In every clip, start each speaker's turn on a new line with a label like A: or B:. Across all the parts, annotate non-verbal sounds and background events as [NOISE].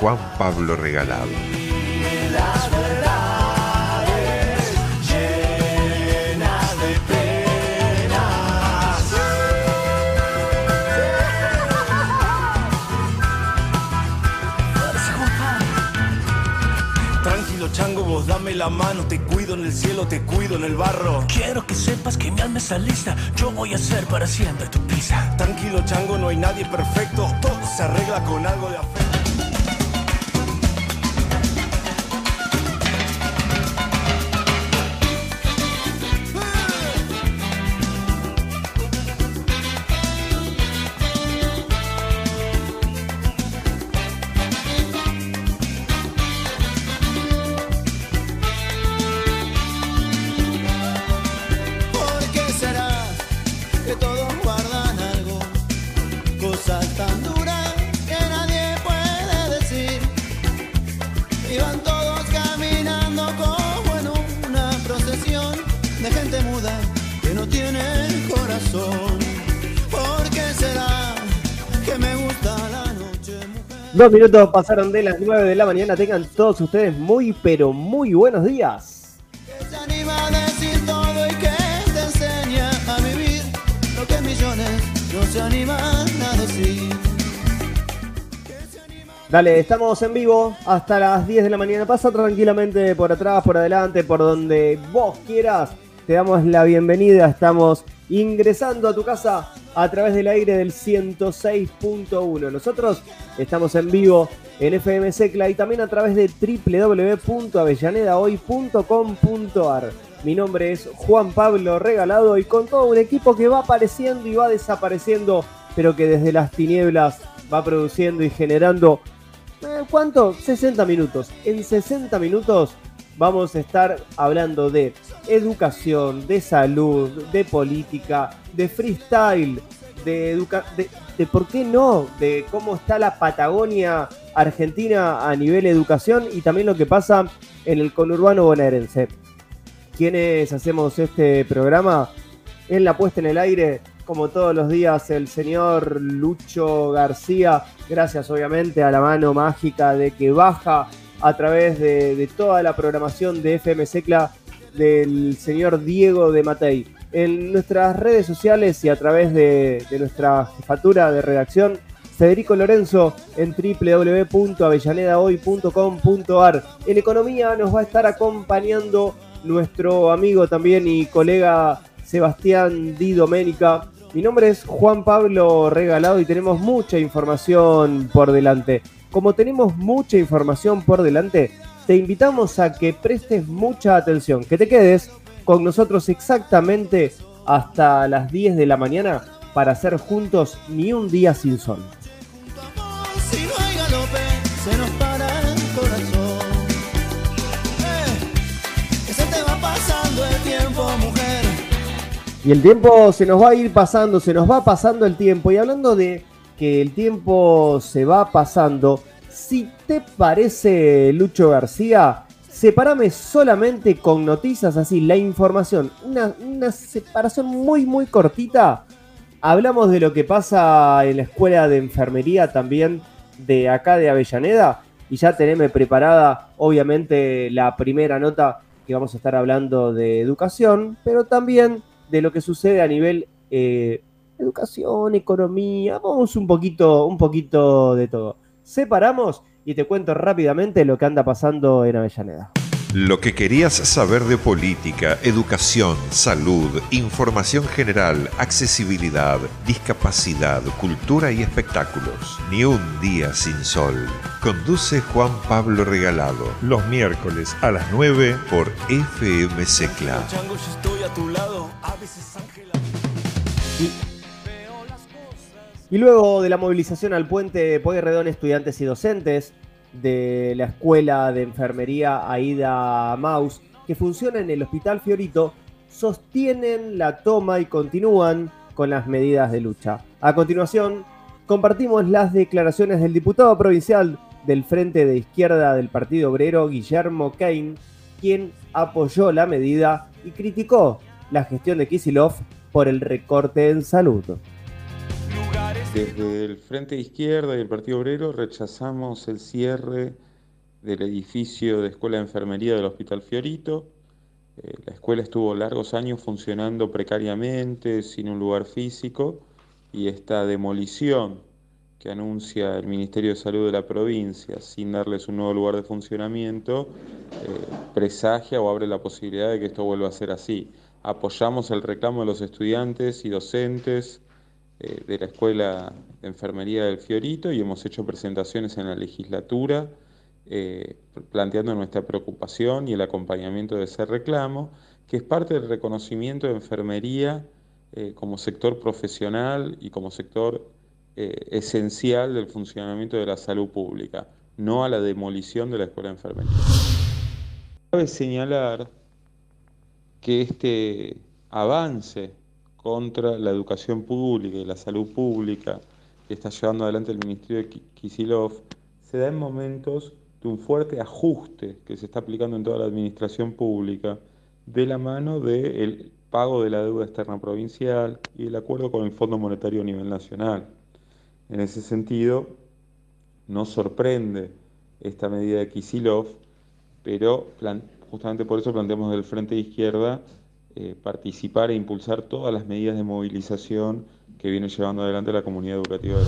A: Juan Pablo Regalado.
B: Tranquilo chango, vos dame la mano, te cuido en el cielo, te cuido en el barro.
C: Quiero que sepas que mi alma está lista, yo voy a ser para siempre tu pizza.
B: Tranquilo chango, no hay nadie perfecto, todo se arregla con algo de afecto.
D: Dos minutos pasaron de las 9 de la mañana. Tengan todos ustedes muy, pero muy buenos días.
E: Que se anima a decir todo y que te enseña a vivir lo que millones no se animan a decir.
D: Dale, estamos en vivo hasta las 10 de la mañana. Pasa tranquilamente por atrás, por adelante, por donde vos quieras. Te damos la bienvenida. Estamos ingresando a tu casa a través del aire del 106.1. Nosotros estamos en vivo en FM Secla y también a través de www.avellanedahoy.com.ar. Mi nombre es Juan Pablo Regalado y con todo un equipo que va apareciendo y va desapareciendo, pero que desde las tinieblas va produciendo y generando eh, ¿Cuánto? 60 minutos. En 60 minutos vamos a estar hablando de educación, de salud, de política, de freestyle, de de, de por qué no, de cómo está la Patagonia Argentina a nivel educación y también lo que pasa en el conurbano bonaerense. Quienes hacemos este programa en la puesta en el aire, como todos los días, el señor Lucho García, gracias obviamente a la mano mágica de que baja a través de, toda la programación de FM Secla del señor Diego de Matei. En nuestras redes sociales y a través de, de nuestra jefatura de redacción, Federico Lorenzo en www.avellanedahoy.com.ar. En economía nos va a estar acompañando nuestro amigo también y colega Sebastián Di Domenica. Mi nombre es Juan Pablo Regalado y tenemos mucha información por delante. Como tenemos mucha información por delante, te invitamos a que prestes mucha atención, que te quedes con nosotros exactamente hasta las 10 de la mañana para hacer juntos ni un día sin sol. Y el tiempo se nos va a ir pasando, se nos va pasando el tiempo. Y hablando de que el tiempo se va pasando, si te parece, Lucho García, sepárame solamente con noticias así, la información, una, una separación muy, muy cortita. Hablamos de lo que pasa en la escuela de enfermería también de acá de Avellaneda. Y ya teneme preparada, obviamente, la primera nota que vamos a estar hablando de educación, pero también de lo que sucede a nivel eh, educación, economía, vamos un poquito, un poquito de todo. Separamos y te cuento rápidamente lo que anda pasando en Avellaneda.
A: Lo que querías saber de política, educación, salud, información general, accesibilidad, discapacidad, cultura y espectáculos. Ni un día sin sol. Conduce Juan Pablo Regalado los miércoles a las 9 por FM Secla.
B: Chango,
D: Y luego de la movilización al puente Pueyrredón, estudiantes y docentes de la Escuela de Enfermería Aida Maus, que funciona en el Hospital Fiorito, sostienen la toma y continúan con las medidas de lucha. A continuación, compartimos las declaraciones del diputado provincial del Frente de Izquierda del Partido Obrero, Guillermo Kane, quien apoyó la medida y criticó la gestión de Kisilov por el recorte en salud.
F: Desde el Frente Izquierda y el Partido Obrero rechazamos el cierre del edificio de Escuela de Enfermería del Hospital Fiorito. Eh, la escuela estuvo largos años funcionando precariamente, sin un lugar físico, y esta demolición que anuncia el Ministerio de Salud de la provincia sin darles un nuevo lugar de funcionamiento, eh, presagia o abre la posibilidad de que esto vuelva a ser así. Apoyamos el reclamo de los estudiantes y docentes eh, de la Escuela de Enfermería del Fiorito y hemos hecho presentaciones en la legislatura eh, planteando nuestra preocupación y el acompañamiento de ese reclamo, que es parte del reconocimiento de enfermería como sector profesional y como sector eh, esencial del funcionamiento de la salud pública, no a la demolición de la escuela de enfermería. Cabe señalar que este avance contra la educación pública y la salud pública que está llevando adelante el Ministerio de Kisilov se da en momentos de un fuerte ajuste que se está aplicando en toda la administración pública de la mano del pago de la deuda externa provincial y el acuerdo con el Fondo Monetario a nivel nacional. En ese sentido, no sorprende esta medida de Kisilov, pero justamente por eso planteamos del Frente de Izquierda eh, participar e impulsar todas las medidas de movilización que viene llevando adelante la comunidad educativa de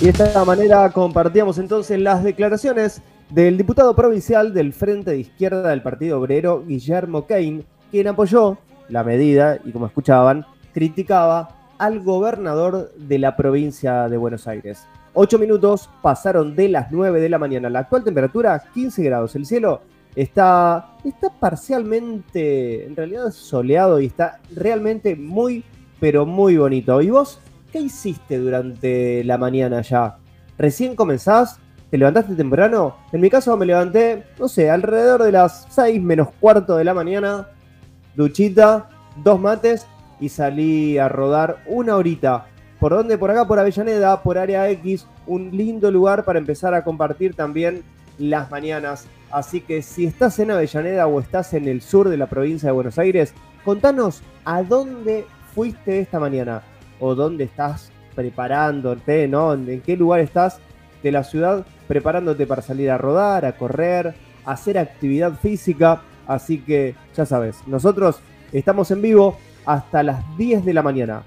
D: Y de esta manera compartíamos entonces las declaraciones del diputado provincial del Frente de Izquierda del Partido Obrero, Guillermo Kane, quien apoyó la medida y como escuchaban, criticaba al gobernador de la provincia de Buenos Aires. Ocho minutos pasaron de las 9 de la mañana. La actual temperatura 15 grados. El cielo está, está parcialmente, en realidad soleado y está realmente muy, pero muy bonito. ¿Y vos qué hiciste durante la mañana ya? ¿Recién comenzás? ¿Te levantaste temprano? En mi caso me levanté, no sé, alrededor de las 6 menos cuarto de la mañana. Duchita, dos mates y salí a rodar una horita. ¿Por dónde? Por acá, por Avellaneda, por Área X, un lindo lugar para empezar a compartir también las mañanas. Así que si estás en Avellaneda o estás en el sur de la provincia de Buenos Aires, contanos a dónde fuiste esta mañana o dónde estás preparándote, ¿no? ¿En qué lugar estás de la ciudad preparándote para salir a rodar, a correr, a hacer actividad física? Así que ya sabes, nosotros estamos en vivo hasta las 10 de la mañana.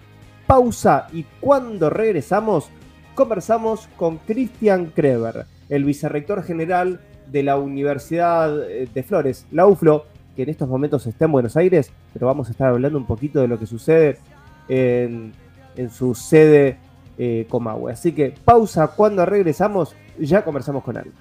D: Pausa y cuando regresamos conversamos con Cristian Kreber, el vicerrector general de la Universidad eh, de Flores, la UFLO, que en estos momentos está en Buenos Aires, pero vamos a estar hablando un poquito de lo que sucede en, su sede eh, Comahue. Así que pausa, cuando regresamos ya conversamos con él.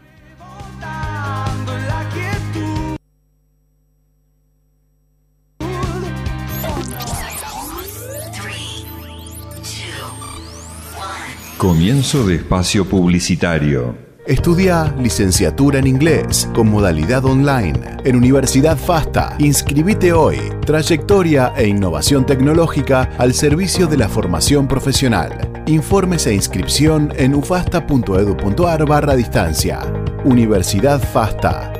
A: Comienzo de espacio publicitario.
G: Estudia licenciatura en inglés con modalidad online en Universidad FASTA. Inscribite hoy. Trayectoria e innovación tecnológica al servicio de la formación profesional. Informes e inscripción en ufasta.edu.ar barra distancia. Universidad FASTA.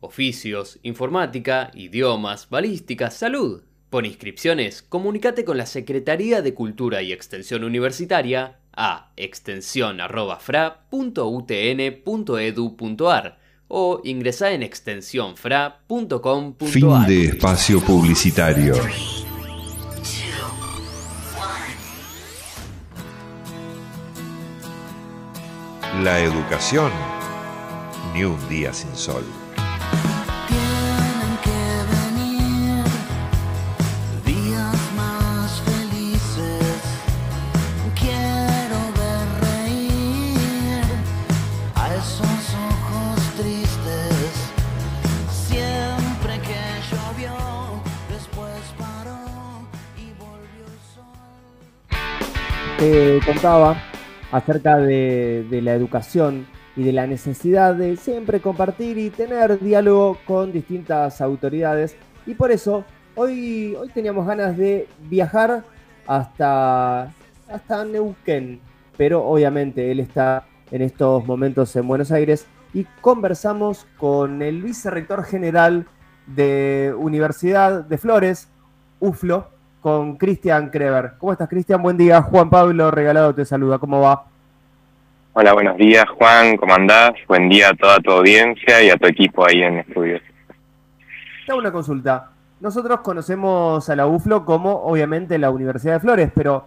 H: oficios, informática, idiomas, balística, salud. Por inscripciones, comunícate con la Secretaría de Cultura y Extensión Universitaria a extensión.fra.utn.edu.ar o ingresa en extensionfra.com.ar.
A: Fin de espacio publicitario. La educación ni un día sin sol.
D: Te contaba acerca de, de la educación y de la necesidad de siempre compartir y tener diálogo con distintas autoridades. Y por eso hoy, hoy teníamos ganas de viajar hasta, hasta Neuquén, pero obviamente él está en estos momentos en Buenos Aires y conversamos con el vicerrector general de Universidad de Flores, UFLO, con Cristian Kreber. ¿Cómo estás, Cristian? Buen día. Juan Pablo Regalado te saluda. ¿Cómo va?
I: Hola, buenos días Juan, ¿cómo andás? Buen día a toda tu audiencia y a tu equipo ahí en estudios.
D: Te hago una consulta. Nosotros conocemos a la UFLO como, obviamente, la Universidad de Flores, pero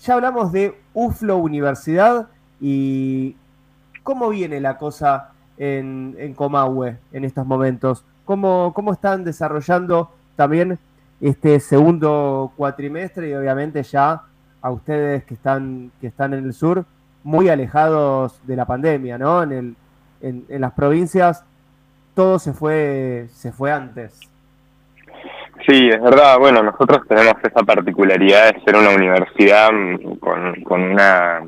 D: ya hablamos de UFLO Universidad y cómo viene la cosa en, en Comahue en estos momentos. ¿Cómo, ¿Cómo están desarrollando también este segundo cuatrimestre y obviamente ya a ustedes que están, que están en el sur, muy alejados de la pandemia, ¿no? En, el, en, las provincias todo se fue, se fue antes.
I: Sí, es verdad. Bueno, nosotros tenemos esa particularidad de ser una universidad con, con una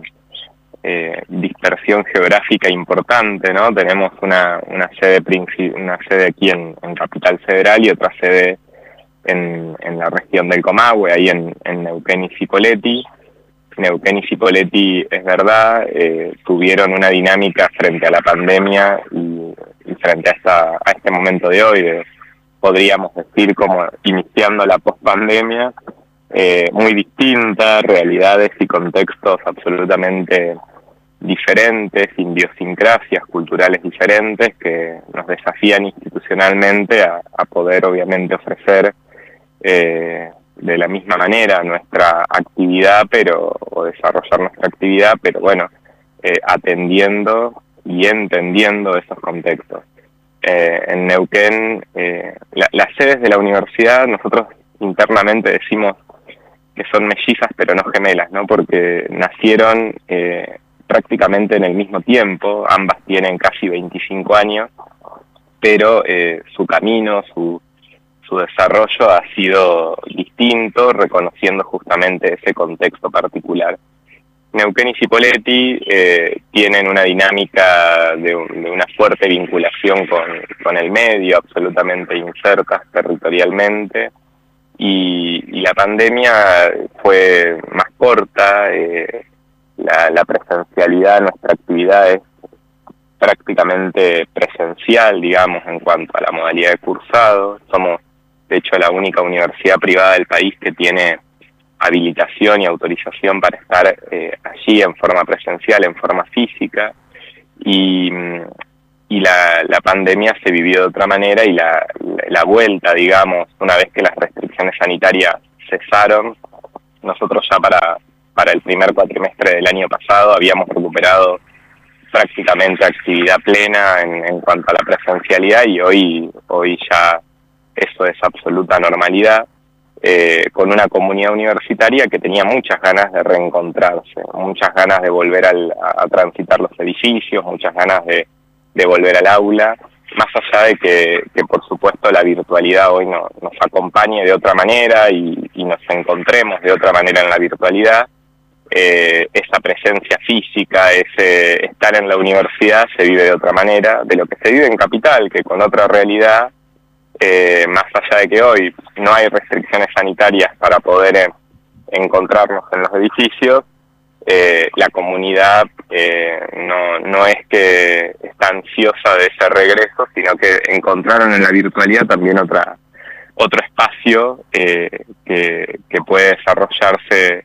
I: eh, dispersión geográfica importante, ¿no? Tenemos una, una sede una sede aquí en Capital Federal y otra sede en, en la región del Comahue, ahí en, Neuquén y Cipolletti. Neuquén y Cipolletti, es verdad, eh, tuvieron una dinámica frente a la pandemia y, frente a, esta, a este momento de hoy, podríamos decir como iniciando la pospandemia, eh, muy distinta, realidades y contextos absolutamente diferentes, idiosincrasias culturales diferentes que nos desafían institucionalmente a poder obviamente ofrecer eh, de la misma manera nuestra actividad, pero o desarrollar nuestra actividad, pero bueno, eh, atendiendo y entendiendo esos contextos. Eh, en Neuquén, eh, la- las sedes de la universidad, nosotros internamente decimos que son mellizas pero no gemelas, ¿no? Porque nacieron eh, prácticamente en el mismo tiempo, ambas tienen casi 25 años, pero eh, su camino, su, su desarrollo ha sido distinto, reconociendo justamente ese contexto particular. Neuquén y Cipolletti eh, tienen una dinámica de, un- de una fuerte vinculación con, el medio, absolutamente insertas territorialmente, y, la pandemia fue más corta, eh, la, la presencialidad de nuestra actividad es prácticamente presencial, digamos, en cuanto a la modalidad de cursado. Somos, de hecho, la única universidad privada del país que tiene habilitación y autorización para estar eh, allí en forma presencial, en forma física. Y, y la, la pandemia se vivió de otra manera y la, la vuelta, digamos, una vez que las restricciones sanitarias cesaron, nosotros ya para, para el primer cuatrimestre del año pasado habíamos recuperado prácticamente actividad plena en, en cuanto a la presencialidad y hoy, hoy ya eso es absoluta normalidad, eh, con una comunidad universitaria que tenía muchas ganas de reencontrarse, muchas ganas de volver al- a, transitar los edificios, muchas ganas de, de volver al aula, más allá de que, que por supuesto la virtualidad hoy no- nos acompañe de otra manera y, y nos encontremos de otra manera en la virtualidad, eh, esa presencia física, ese estar en la universidad se vive de otra manera, de lo que se vive en Capital, que con otra realidad, eh, más allá de que hoy no hay restricciones sanitarias para poder eh, encontrarnos en los edificios, eh, la comunidad eh, no, no es que está ansiosa de ese regreso, sino que encontraron en la virtualidad también otra otro espacio eh, que, que puede desarrollarse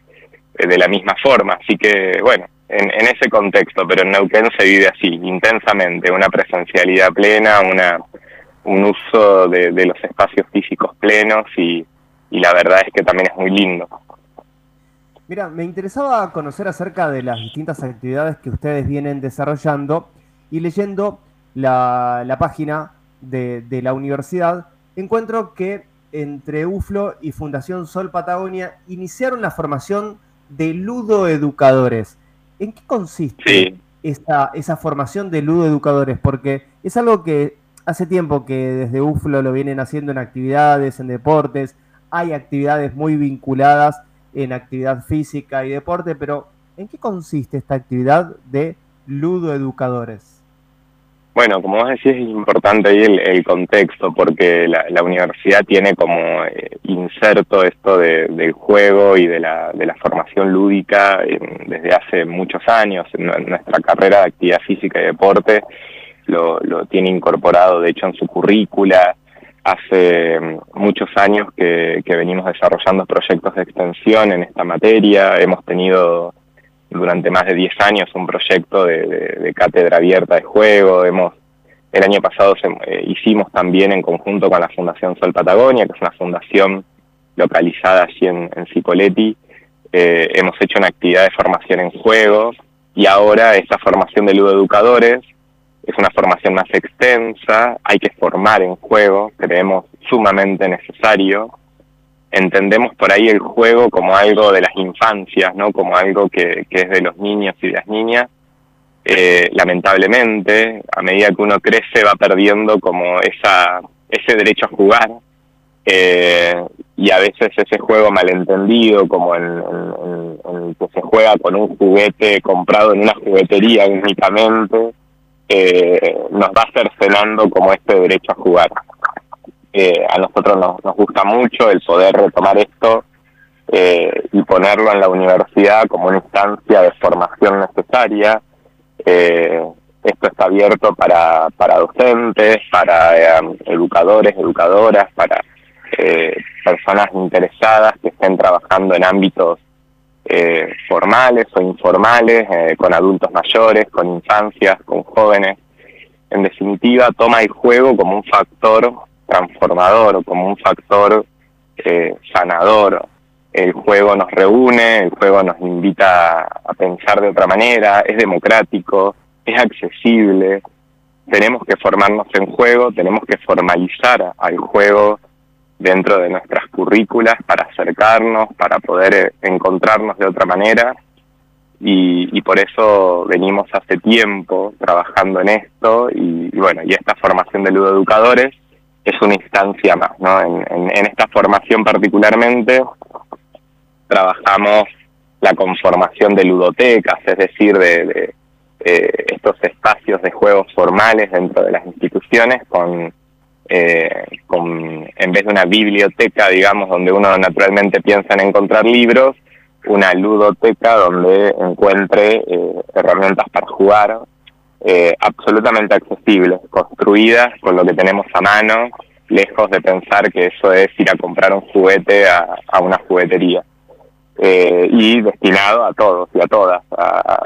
I: eh, de la misma forma. Así que, bueno, en, en ese contexto, pero en Neuquén se vive así, intensamente, una presencialidad plena, una un uso de, de los espacios físicos plenos y, y la verdad es que también es muy lindo.
D: Mira, me interesaba conocer acerca de las distintas actividades que ustedes vienen desarrollando y leyendo la, página de, de, la universidad, encuentro que entre UFLO y Fundación Sol Patagonia iniciaron la formación de ludoeducadores. ¿En qué consiste esa, esa formación de ludoeducadores? Porque es algo que hace tiempo que desde UFLO lo vienen haciendo en actividades, en deportes, hay actividades muy vinculadas en actividad física y deporte, pero ¿en qué consiste esta actividad de ludoeducadores?
I: Bueno, como vos decís, es importante ahí el, contexto, porque la, universidad tiene como eh, inserto esto del juego y de la, de la formación lúdica desde hace muchos años. En, nuestra carrera de actividad física y deporte lo, tiene incorporado, de hecho, en su currícula. Hace mm, muchos años que, venimos desarrollando proyectos de extensión en esta materia. Hemos tenido durante más de 10 años un proyecto de, cátedra abierta de juego. Hemos, el año pasado eh, hicimos también en conjunto con la Fundación Sol Patagonia, que es una fundación localizada allí en, en. Eh, hemos hecho una actividad de formación en juego y ahora esta formación de ludoeducadores es una formación más extensa, hay que formar en juego, creemos sumamente necesario entendemos por ahí el juego como algo de las infancias, ¿no? Como algo que, es de los niños y las niñas. Eh, lamentablemente, a medida que uno crece va perdiendo como esa, ese derecho a jugar. Eh, y a veces ese juego malentendido, como en, que se juega con un juguete comprado en una juguetería únicamente, eh, nos va cercenando como este derecho a jugar a nosotros nos, gusta mucho el poder retomar esto eh, y ponerlo en la universidad como una instancia de formación necesaria. Eh, esto está abierto para, para docentes, para eh, educadores, educadoras, para personas interesadas que estén trabajando en ámbitos formales o informales, con adultos mayores, con infancias, con jóvenes. En definitiva, toma el juego como un factor transformador, como un factor eh, sanador. El juego nos reúne, el juego nos invita a pensar de otra manera, es democrático, es accesible. Tenemos que formarnos en juego, tenemos que formalizar al juego dentro de nuestras currículas para acercarnos, para poder eh, encontrarnos de otra manera. Y, por eso venimos hace tiempo trabajando en esto y, bueno, y esta formación de ludoeducadores es una instancia más. ¿no? En, esta formación particularmente trabajamos la conformación de ludotecas, es decir, de, estos espacios de juegos formales dentro de las instituciones con, eh, con, en vez de una biblioteca, digamos, donde uno naturalmente piensa en encontrar libros, una ludoteca donde encuentre eh, herramientas para jugar, eh, absolutamente accesibles, construidas con lo que tenemos a mano, lejos de pensar que eso es ir a comprar un juguete a, una juguetería. Eh, y destinado a todos y a todas,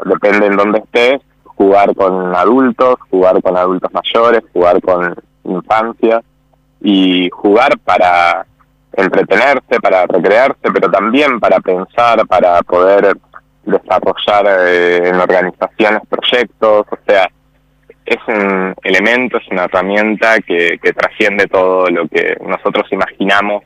I: depende en dónde estés, jugar con adultos, jugar con adultos mayores, jugar con infancia y jugar para entretenerse, para recrearse, pero también para pensar, para poder desarrollar eh, en organizaciones proyectos, o sea, es un elemento, es una herramienta que, que trasciende todo lo que nosotros imaginamos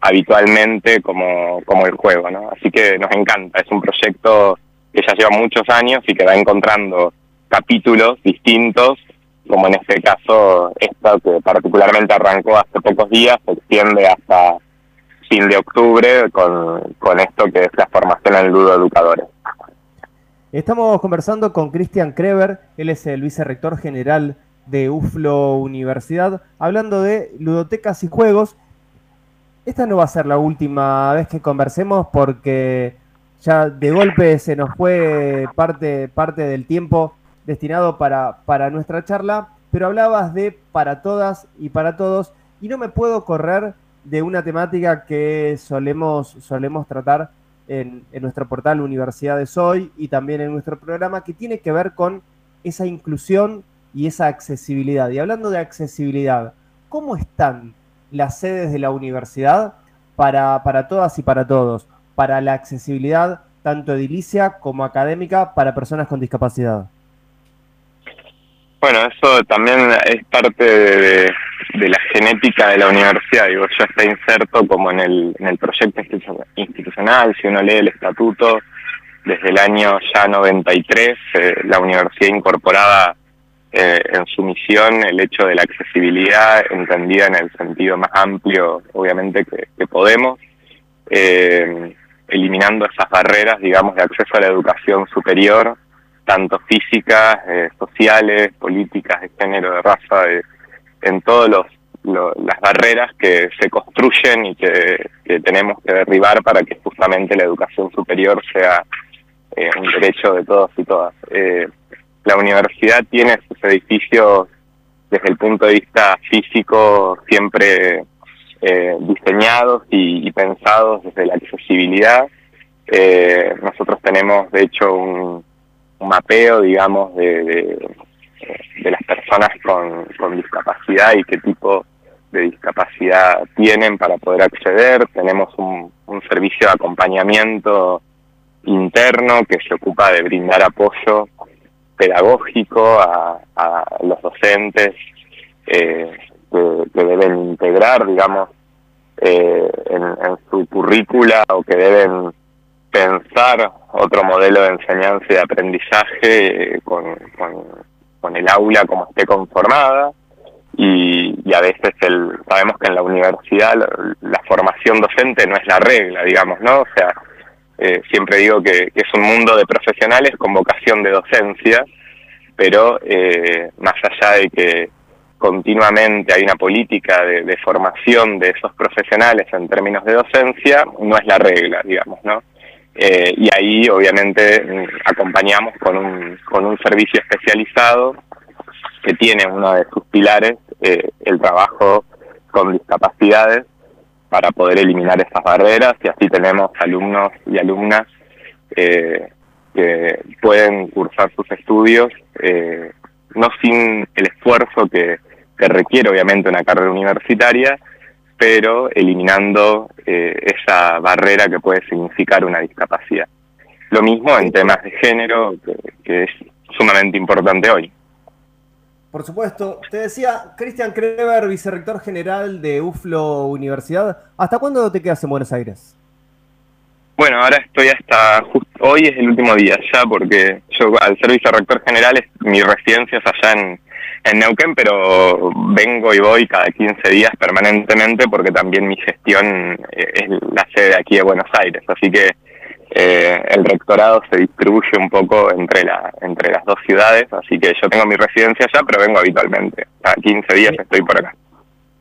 I: habitualmente como, como el juego, ¿no? Así que nos encanta, es un proyecto que ya lleva muchos años y que va encontrando capítulos distintos, como en este caso esto que particularmente arrancó hace pocos días, se extiende hasta fin de octubre con, con esto que es la formación en ludoeducadores.
D: Estamos conversando con Cristian Kreber, él es el vicerrector general de UFLO Universidad, hablando de ludotecas y juegos. Esta no va a ser la última vez que conversemos porque ya de golpe se nos fue parte, parte del tiempo destinado para, para nuestra charla, pero hablabas de para todas y para todos y no me puedo correr de una temática que solemos, solemos tratar en, nuestro portal Universidades Hoy y también en nuestro programa que tiene que ver con esa inclusión y esa accesibilidad. Y hablando de accesibilidad, ¿cómo están las sedes de la universidad para, para todas y para todos? Para la accesibilidad tanto edilicia como académica para personas con discapacidad.
I: Bueno, eso también es parte de, la genética de la universidad. Digo, ya está inserto como en el, proyecto institucional. Si uno lee el estatuto, desde el año ya 93, eh, la universidad incorporaba eh, en su misión el hecho de la accesibilidad, entendida en el sentido más amplio, obviamente, que, podemos, eh, eliminando esas barreras, digamos, de acceso a la educación superior tanto físicas, eh, sociales, políticas, de género, de raza, en todas las barreras que se construyen y que, tenemos que derribar para que justamente la educación superior sea eh, un derecho de todos y todas. Eh, la universidad tiene sus edificios desde el punto de vista físico siempre diseñados y, y, pensados desde la accesibilidad. nosotros tenemos, de hecho, un, un mapeo, digamos, de, de, las personas con, con, discapacidad y qué tipo de discapacidad tienen para poder acceder. Tenemos un, un servicio de acompañamiento interno que se ocupa de brindar apoyo pedagógico a, a los docentes eh, que, deben integrar, digamos, eh, en, en, su currícula o que deben pensar otro modelo de enseñanza y de aprendizaje con, con, el aula como esté conformada y, y, a veces el, sabemos que en la universidad la, formación docente no es la regla, digamos, ¿no? O sea, eh, siempre digo que, es un mundo de profesionales con vocación de docencia, pero eh, más allá de que continuamente hay una política de formación de esos profesionales en términos de docencia, no es la regla, digamos, ¿no? Eh, y ahí obviamente mm, acompañamos con un, con un servicio especializado que tiene uno de sus pilares eh, el trabajo con discapacidades para poder eliminar esas barreras. Y así tenemos alumnos y alumnas eh, que pueden cursar sus estudios no sin el esfuerzo que, que requiere obviamente una carrera universitaria, pero eliminando eh, esa barrera que puede significar una discapacidad. Lo mismo en temas de género, que, es sumamente importante hoy.
D: Por supuesto. Te decía, Cristian Kreber, vicerrector general de UFLO Universidad. ¿Hasta cuándo te quedas en Buenos Aires?
I: Bueno, ahora estoy hasta hoy es el último día ya, porque yo al ser vicerrector general es, mi residencia es allá en, en Neuquén, pero vengo y voy cada 15 días permanentemente porque también mi gestión eh, es la sede aquí de Buenos Aires, así que eh, el rectorado se distribuye un poco entre, la, entre las dos ciudades, así que yo tengo mi residencia allá, pero vengo habitualmente, cada 15 días estoy por acá.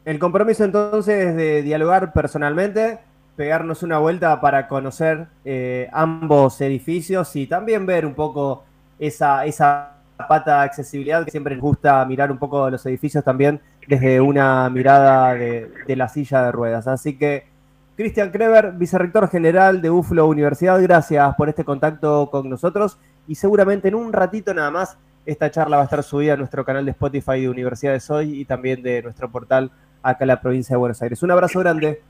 D: El compromiso entonces es de dialogar personalmente, pegarnos una vuelta para conocer eh, ambos edificios y también ver un poco esa, esa pata de accesibilidad, que siempre nos gusta mirar un poco los edificios también desde una mirada de, la silla de ruedas. Así que, Cristian Kreber, vicerrector general de UFLO Universidad, gracias por este contacto con nosotros y seguramente en un ratito nada más esta charla va a estar subida a nuestro canal de Spotify de Universidades Hoy y también de nuestro portal acá en la provincia de Buenos Aires. Un abrazo grande.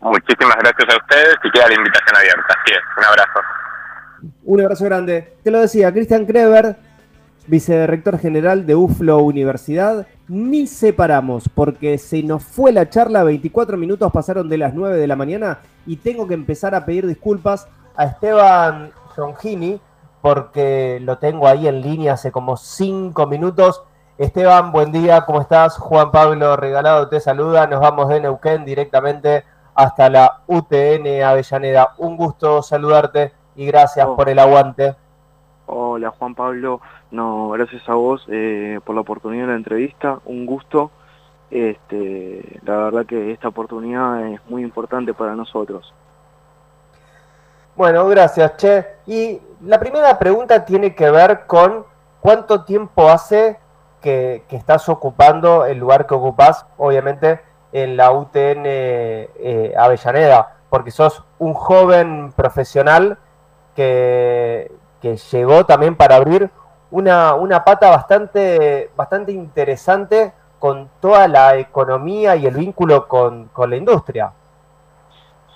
I: Muchísimas gracias a ustedes y queda la invitación abierta. Así es, un abrazo.
D: Un abrazo grande. Te lo decía, Cristian Kreber, vicerrector general de UFLO Universidad. Ni separamos porque se nos fue la charla, 24 minutos pasaron de las 9 de la mañana y tengo que empezar a pedir disculpas a Esteban Jongini porque lo tengo ahí en línea hace como 5 minutos. Esteban, buen día, ¿cómo estás? Juan Pablo Regalado te saluda, nos vamos de Neuquén directamente hasta la UTN Avellaneda. Un gusto saludarte y gracias oh. por el aguante.
J: Hola Juan Pablo, no, gracias a vos eh, por la oportunidad de la entrevista, un gusto. Este, la verdad que esta oportunidad es muy importante para nosotros.
D: Bueno, gracias, Che. Y la primera pregunta tiene que ver con cuánto tiempo hace que, estás ocupando el lugar que ocupás, obviamente, en la UTN eh, Avellaneda, porque sos un joven profesional que, que llegó también para abrir una, una pata bastante, bastante interesante con toda la economía y el vínculo con, la industria.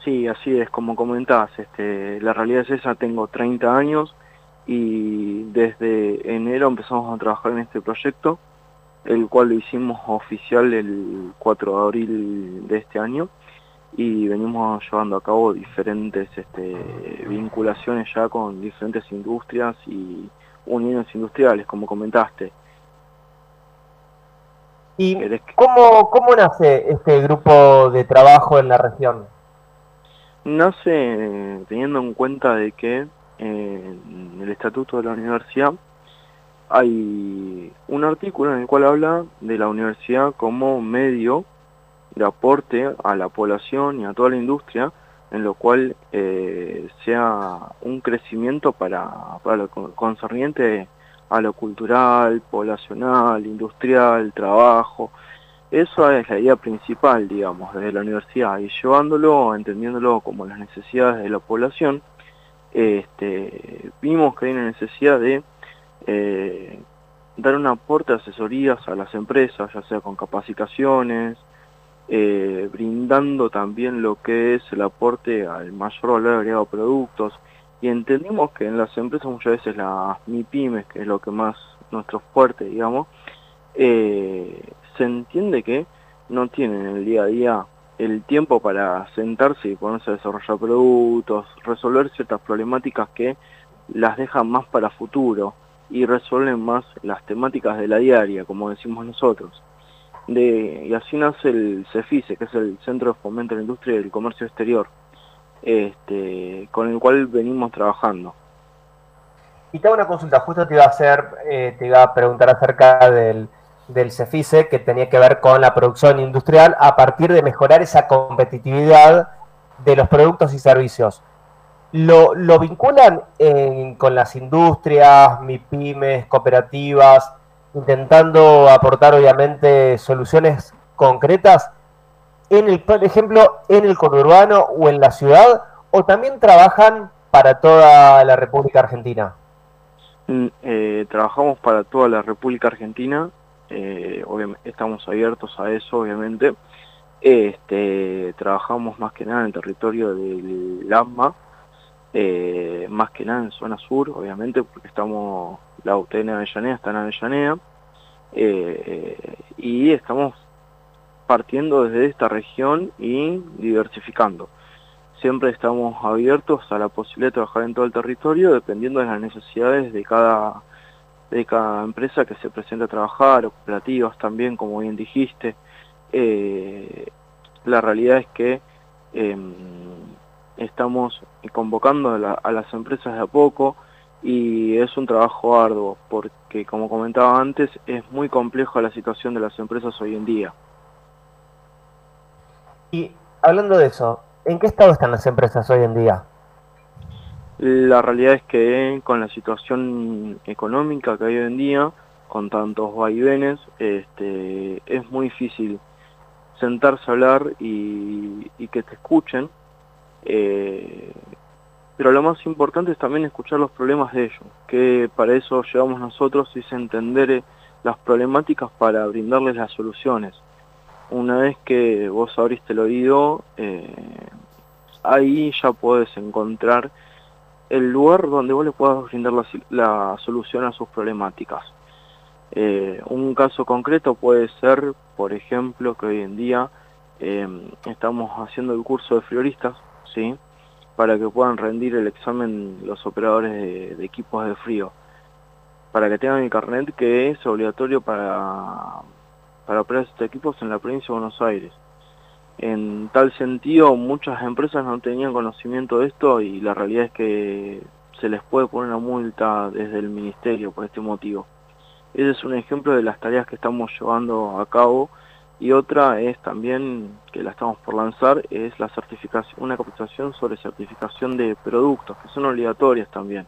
J: Sí, así es, como comentás, este, la realidad es esa, tengo 30 años y desde enero empezamos a trabajar en este proyecto, el cual lo hicimos oficial el 4 de abril de este año y venimos llevando a cabo diferentes este, vinculaciones ya con diferentes industrias y uniones industriales, como comentaste.
D: ¿Y cómo, cómo nace este grupo de trabajo en la región?
J: Nace teniendo en cuenta de que en el estatuto de la universidad hay un artículo en el cual habla de la universidad como medio de aporte a la población y a toda la industria, en lo cual eh, sea un crecimiento para, para lo concerniente a lo cultural, poblacional, industrial, trabajo. Eso es la idea principal, digamos, de la universidad, y llevándolo, entendiéndolo como las necesidades de la población, este, vimos que hay una necesidad de eh, dar un aporte de asesorías a las empresas, ya sea con capacitaciones, eh, brindando también lo que es el aporte al mayor valor agregado a productos, y entendimos que en las empresas muchas veces las MIPIMES, que es lo que más nuestro fuerte, digamos, eh, se entiende que no tienen el día a día el tiempo para sentarse y ponerse a desarrollar productos, resolver ciertas problemáticas que las dejan más para futuro y resuelven más las temáticas de la diaria, como decimos nosotros. De, y así nace el CEFICE, que es el Centro de Fomento de la Industria y del Comercio Exterior, este, con el cual venimos trabajando.
D: Y tengo una consulta, justo te iba a hacer, eh, te iba a preguntar acerca del, del CEFICE que tenía que ver con la producción industrial a partir de mejorar esa competitividad de los productos y servicios. ¿Lo, lo vinculan con las industrias, MIPIMES, cooperativas, intentando aportar obviamente soluciones concretas en el, por ejemplo, en el conurbano o en la ciudad, o también trabajan para toda la República Argentina?
J: Mm, eh, trabajamos para toda la República Argentina, eh, estamos abiertos a eso, obviamente. Este, trabajamos más que nada en el territorio del ASMA, eh, más que nada en zona sur, obviamente, porque estamos, la UTN Avellaneda está en Avellaneda, y estamos partiendo desde esta región y diversificando. Siempre estamos abiertos a la posibilidad de trabajar en todo el territorio dependiendo de las necesidades de cada, de cada empresa que se presenta a trabajar, o también, como bien dijiste. Eh, la realidad es que em, estamos convocando a, las empresas de a poco y es un trabajo arduo porque, como comentaba antes, es muy complejo la situación de las empresas hoy en día.
D: Y hablando de eso, ¿en qué estado están las empresas hoy en día?
J: La realidad es que con la situación económica que hay hoy en día, con tantos vaivenes, este, es muy difícil sentarse a hablar y, que te escuchen, eh, pero lo más importante es también escuchar los problemas de ellos, que para eso llevamos nosotros es entender las problemáticas para brindarles las soluciones una vez que vos abriste el oído, eh, ahí ya puedes encontrar el lugar donde vos le puedas brindar la, solución a sus problemáticas. Eh, un caso concreto puede ser, por ejemplo, que hoy en día estamos haciendo el curso de floristas, ¿sí? Para que puedan rendir el examen los operadores de, equipos de frío, para que tengan el carnet que es obligatorio para para operar estos equipos en la provincia de Buenos Aires. En tal sentido, muchas empresas no tenían conocimiento de esto y la realidad es que se les puede poner una multa desde el ministerio por este motivo. Ese es un ejemplo de las tareas que estamos llevando a cabo y otra es también, que la estamos por lanzar, es la certificación, una capacitación sobre certificación de productos, que son obligatorias también.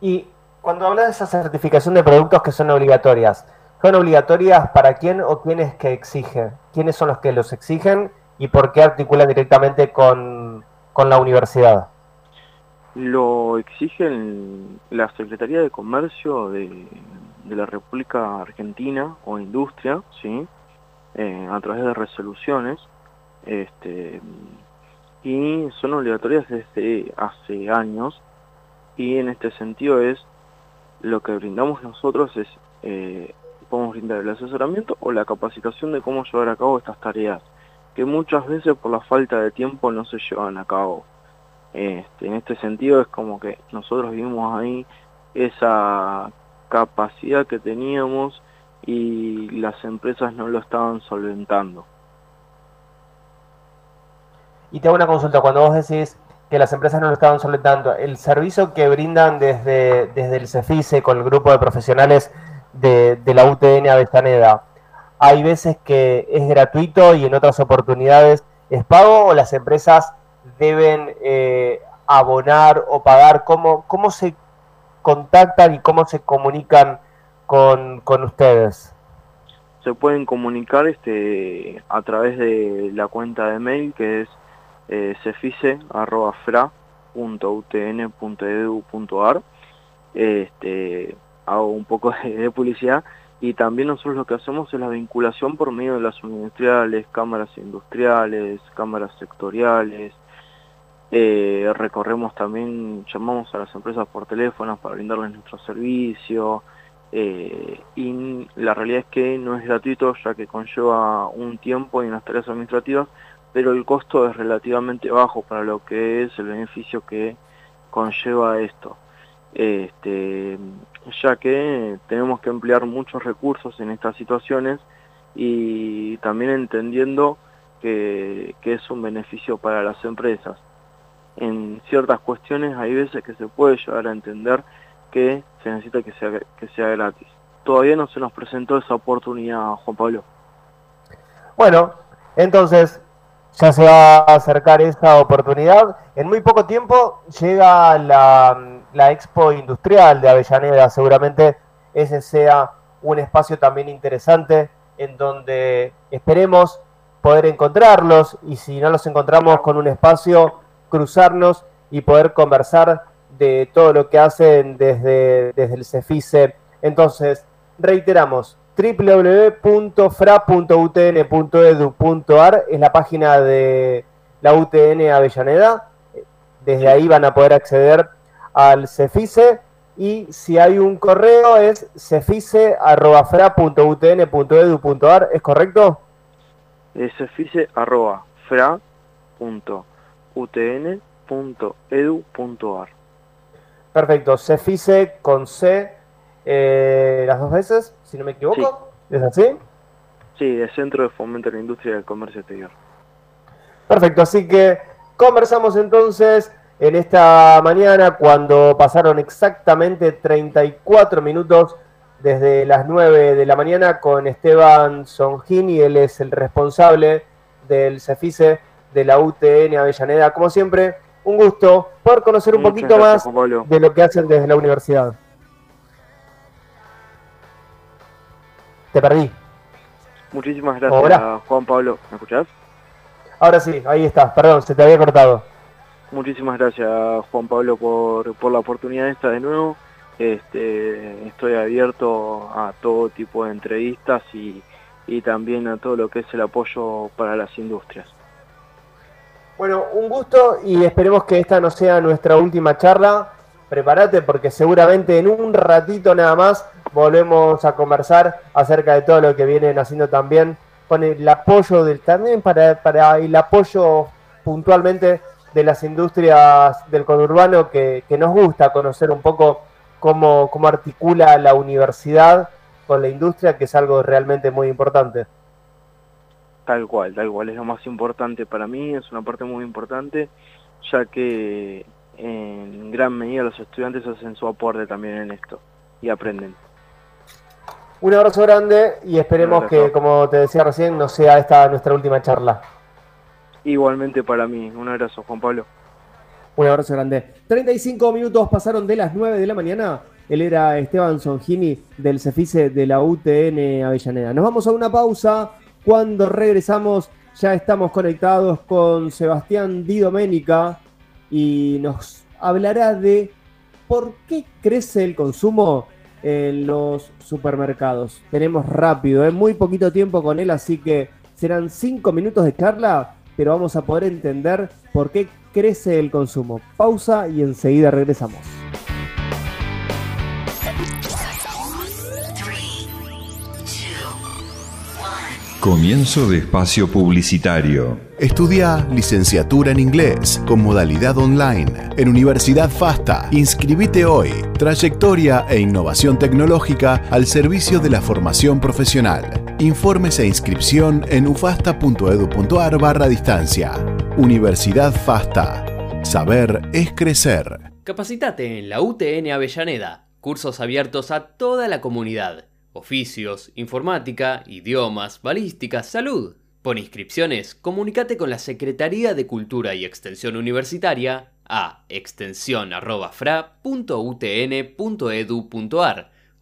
D: Y cuando hablas de esa certificación de productos que son obligatorias, ¿Son obligatorias para quién o quiénes que exigen? ¿Quiénes son los que los exigen y por qué articulan directamente con, la universidad?
J: Lo exigen la Secretaría de Comercio de, la República Argentina o Industria, ¿sí? Eh, a través de resoluciones, este, y son obligatorias desde hace años y en este sentido es lo que brindamos nosotros es eh, podemos brindar el asesoramiento o la capacitación de cómo llevar a cabo estas tareas que muchas veces por la falta de tiempo no se llevan a cabo este, en este sentido es como que nosotros vimos ahí esa capacidad que teníamos y las empresas no lo estaban solventando.
D: Y te hago una consulta, cuando vos decís que las empresas no lo estaban solventando, el servicio que brindan desde, desde el CEFICE con el grupo de profesionales de, la UTN Avellaneda, hay veces que es gratuito y en otras oportunidades es pago o las empresas deben eh, abonar o pagar? ¿Cómo, ¿Cómo se contactan y cómo se comunican con, con ustedes?
J: Se pueden comunicar este, a través de la cuenta de mail que es eh, cefice.fra.utn.edu.ar este, hago un poco de, publicidad y también nosotros lo que hacemos es la vinculación por medio de las industriales, cámaras industriales, cámaras sectoriales, eh, recorremos también, llamamos a las empresas por teléfono para brindarles nuestro servicio eh, y la realidad es que no es gratuito ya que conlleva un tiempo y unas tareas administrativas, pero el costo es relativamente bajo para lo que es el beneficio que conlleva esto. Este, ya que tenemos que emplear muchos recursos en estas situaciones y también entendiendo que, que es un beneficio para las empresas en ciertas cuestiones hay veces que se puede llegar a entender que se necesita que sea, que sea gratis. Todavía no se nos presentó esa oportunidad, Juan Pablo.
D: Bueno, entonces ya se va a acercar esa oportunidad. En muy poco tiempo llega la, la Expo Industrial de Avellaneda. Seguramente ese sea un espacio también interesante en donde esperemos poder encontrarlos y si no los encontramos con un espacio cruzarnos y poder conversar de todo lo que hacen desde, desde el CEFICE. Entonces, reiteramos, www.fra.utn.edu.ar es la página de la UTN Avellaneda. Desde ahí van a poder acceder al CEFICE y si hay un correo es cefice.fra.utn.edu.ar, ¿es correcto?
J: Cefice.fra.utn.edu.ar utn.edu.ar.
D: Perfecto, Cefice con C eh, las dos veces, si no me equivoco. ¿Es así?
J: Sí, de Centro de Fomento de la Industria del Comercio Exterior.
D: Perfecto, así que conversamos entonces en esta mañana cuando pasaron exactamente 34 minutos desde las 9 de la mañana con Esteban Songini, él es el responsable del Cefice de la UTN Avellaneda. Como siempre, un gusto poder conocer un poquito más de lo que hacen desde la universidad. Te perdí.
J: Muchísimas gracias, Juan Pablo. ¿Me escuchás?
D: Ahora sí, ahí está. Perdón, se te había cortado.
J: Muchísimas gracias, Juan Pablo, por, por la oportunidad esta de nuevo. Este, estoy abierto a todo tipo de entrevistas y, y también a todo lo que es el apoyo para las industrias.
D: Bueno, un gusto y esperemos que esta no sea nuestra última charla. Prepárate porque seguramente en un ratito nada más volvemos a conversar acerca de todo lo que vienen haciendo también con el apoyo del también para, para el apoyo puntualmente de las industrias del conurbano que, que nos gusta conocer un poco cómo, cómo articula la universidad con la industria, que es algo realmente muy importante.
J: Tal cual, tal cual, es lo más importante para mí, es una parte muy importante, ya que en gran medida los estudiantes hacen su aporte también en esto y aprenden.
D: Un abrazo grande y esperemos que, como te decía recién, no sea esta nuestra última charla.
J: Igualmente para mí, un abrazo Juan Pablo.
D: Un abrazo grande. 35 minutos pasaron de las 9 de la mañana. Él era Esteban Songini del CEFICE de la UTN Avellaneda. Nos vamos a una pausa. Cuando regresamos ya estamos conectados con Sebastián Di Domenica y nos hablará de por qué crece el consumo en los supermercados. Tenemos rápido, ¿eh? muy poquito tiempo con él, así que serán cinco minutos de charla, pero vamos a poder entender por qué crece el consumo. Pausa y enseguida regresamos.
A: Comienzo de espacio publicitario.
G: Estudia licenciatura en inglés con modalidad online en Universidad FASTA. Inscribite hoy. Trayectoria e innovación tecnológica al servicio de la formación profesional. Informes e inscripción en ufasta.edu.ar barra distancia. Universidad FASTA. Saber es crecer.
H: Capacitate en la UTN Avellaneda. Cursos abiertos a toda la comunidad oficios, informática, idiomas, balística, salud. Por inscripciones, comunícate con la Secretaría de Cultura y Extensión Universitaria a extensión.fra.utn.edu.ar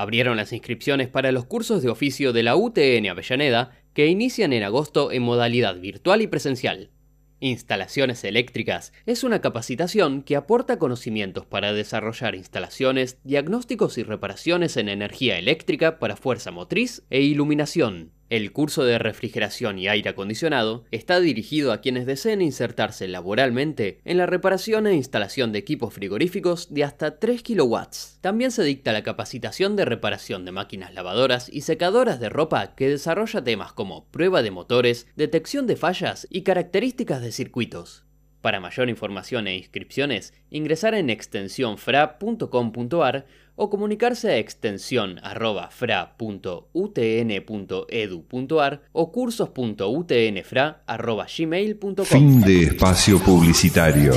H: Abrieron las inscripciones para los cursos de oficio de la UTN Avellaneda que inician en agosto en modalidad virtual y presencial. Instalaciones eléctricas es una capacitación que aporta conocimientos para desarrollar instalaciones, diagnósticos y reparaciones en energía eléctrica para fuerza motriz e iluminación. El curso de refrigeración y aire acondicionado está dirigido a quienes deseen insertarse laboralmente en la reparación e instalación de equipos frigoríficos de hasta 3 kW. También se dicta la capacitación de reparación de máquinas lavadoras y secadoras de ropa que desarrolla temas como prueba de motores, detección de fallas y características de circuitos. Para mayor información e inscripciones, ingresar en extensionfra.com.ar o comunicarse a extensión.fra.utn.edu.ar o cursos.utnfra.gmail.com.
A: Fin de espacio publicitario.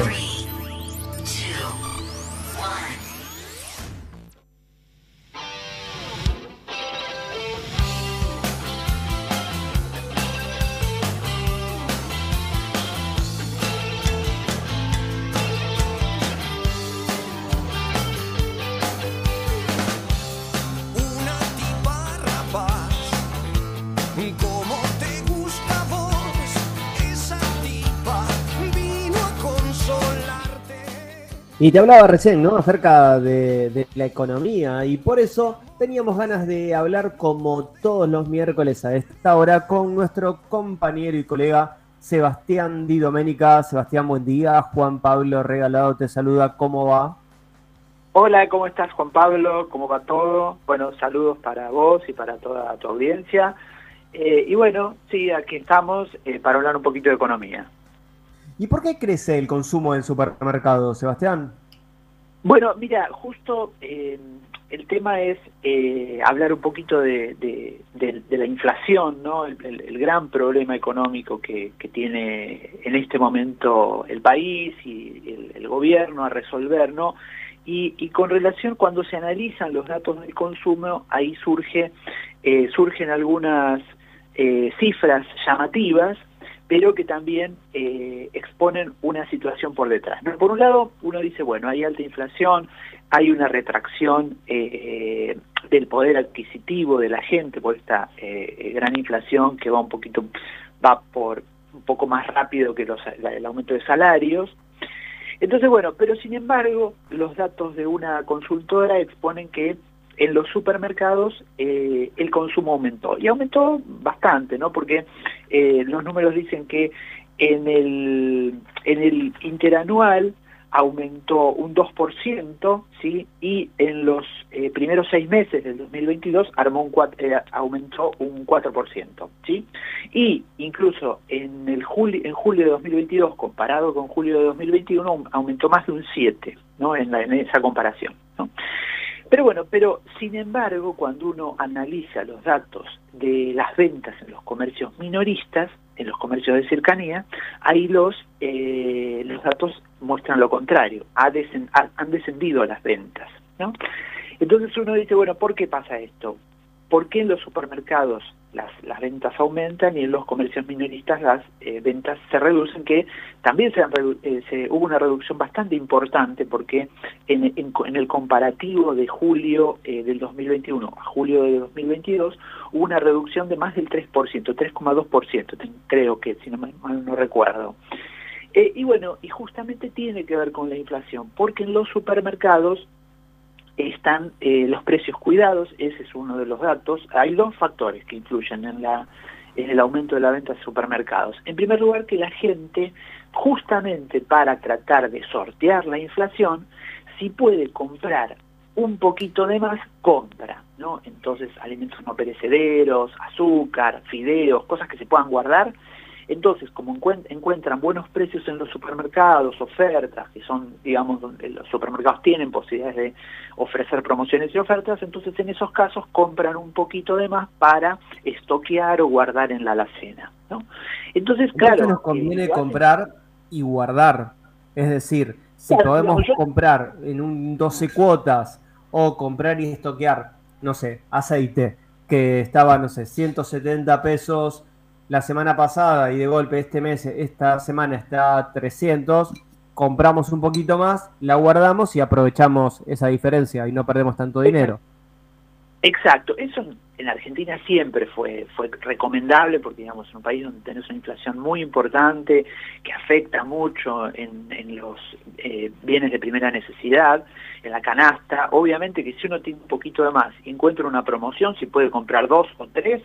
D: Y te hablaba recién, ¿no? Acerca de, la economía y por eso teníamos ganas de hablar como todos los miércoles a esta hora con nuestro compañero y colega Sebastián Di Domenica. Sebastián, buen día. Juan Pablo Regalado te saluda. ¿Cómo va?
K: Hola, ¿cómo estás Juan Pablo? ¿Cómo va todo? Bueno, saludos para vos y para toda tu audiencia. Eh, y bueno, sí, aquí estamos eh, para hablar un poquito de economía.
D: ¿Y por qué crece el consumo en supermercados, Sebastián?
K: Bueno, mira, justo eh, el tema es eh, hablar un poquito de, la inflación, ¿no? El, gran problema económico que, tiene en este momento el país y el, el gobierno a resolver, ¿no? Y, y con relación cuando se analizan los datos del consumo, ahí surge, eh, surgen algunas eh, cifras llamativas, pero que también eh, exponen una situación por detrás. Por un lado, uno dice, bueno, hay alta inflación, hay una retracción eh, del poder adquisitivo de la gente por esta eh, gran inflación que va un poquito, va por un poco más rápido que el aumento de salarios. Entonces, bueno, pero sin embargo, los datos de una consultora exponen que en los supermercados el consumo aumentó. Y aumentó bastante, ¿no? Porque eh, los números dicen que en el, en el interanual aumentó un 2%, ¿sí? Y en los eh, primeros seis meses del 2022 armó un cuat- eh, aumentó un 4%, ¿sí? Y incluso en, el julio, en julio de 2022, comparado con julio de 2021, aum- aumentó más de un 7, ¿no? En, en esa comparación, ¿no? Pero bueno, pero sin embargo, cuando uno analiza los datos de las ventas en los comercios minoristas, en los comercios de cercanía, ahí los, eh, los datos muestran lo contrario, han descendido las ventas. Entonces uno dice, bueno, ¿por qué pasa esto? ¿Por qué en los supermercados las, las ventas aumentan y en los comercios minoristas las eh, ventas se reducen, que también se, eh, se, hubo una reducción bastante importante porque en, en, el comparativo de julio eh, del 2021 a julio de 2022 hubo una reducción de más del 3%, 3,2%, creo que, si no mal no recuerdo. y bueno, y justamente tiene que ver con la inflación, porque en los supermercados están eh, los precios cuidados, ese es uno de los datos. Hay dos factores que influyen en, la, en el aumento de la venta de supermercados. En primer lugar, que la gente, justamente para tratar de sortear la inflación, si puede comprar un poquito de más, compra, ¿no? Entonces, alimentos no perecederos, azúcar, fideos, cosas que se puedan guardar, entonces, como encuentran buenos precios en los supermercados, ofertas, que son, digamos, donde los supermercados tienen posibilidades de ofrecer promociones y ofertas, entonces en esos casos compran un poquito de más para estoquear o guardar en la alacena. ¿no? Entonces, claro...
D: nos conviene comprar y guardar. Es decir, si podemos comprar en un 12 cuotas o comprar y estoquear, no sé, aceite, que estaba, no sé, 170 pesos la semana pasada y de golpe este mes, esta semana está a 300, compramos un poquito más, la guardamos y aprovechamos esa diferencia y no perdemos tanto dinero.
K: Exacto, eso en Argentina siempre fue, fue recomendable porque digamos es un país donde tenés una inflación muy importante que afecta mucho en, en los eh, bienes de primera necesidad, en la canasta. Obviamente que si uno tiene un poquito de más y encuentra una promoción, si puede comprar dos o tres,